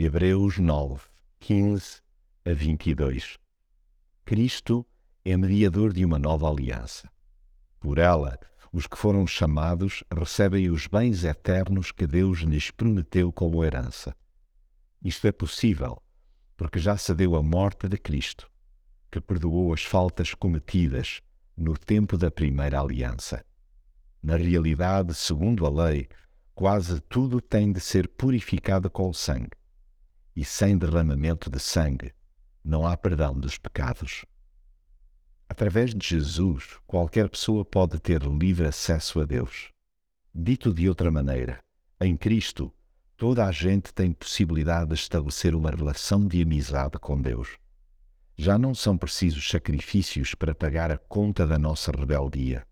Hebreus 9, 15 a 22. Cristo é mediador de uma nova aliança. Por ela, os que foram chamados recebem os bens eternos que Deus lhes prometeu como herança. Isto é possível porque já se deu a morte de Cristo, que perdoou as faltas cometidas no tempo da primeira aliança. Na realidade, segundo a lei, quase tudo tem de ser purificado com sangue. E sem derramamento de sangue, não há perdão dos pecados. Através de Jesus, qualquer pessoa pode ter livre acesso a Deus. Dito de outra maneira, em Cristo, toda a gente tem possibilidade de estabelecer uma relação de amizade com Deus. Já não são precisos sacrifícios para pagar a conta da nossa rebeldia.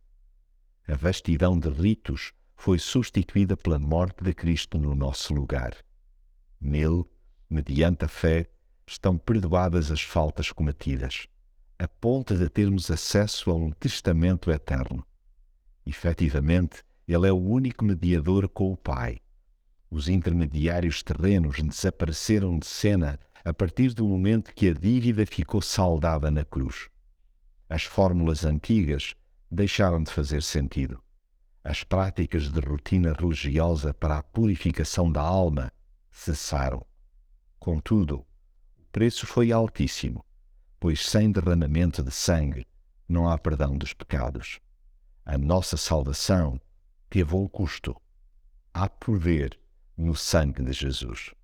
A vastidão de ritos foi substituída pela morte de Cristo no nosso lugar. Nele, mediante a fé, estão perdoadas as faltas cometidas, a ponto de termos acesso a um testamento eterno. Efetivamente, ele é o único mediador com o Pai. Os intermediários terrenos desapareceram de cena a partir do momento que a dívida ficou saldada na cruz. As fórmulas antigas deixaram de fazer sentido. As práticas de rotina religiosa para a purificação da alma cessaram. Contudo, o preço foi altíssimo, pois sem derramamento de sangue não há perdão dos pecados. A nossa salvação teve um custo. Há poder no sangue de Jesus.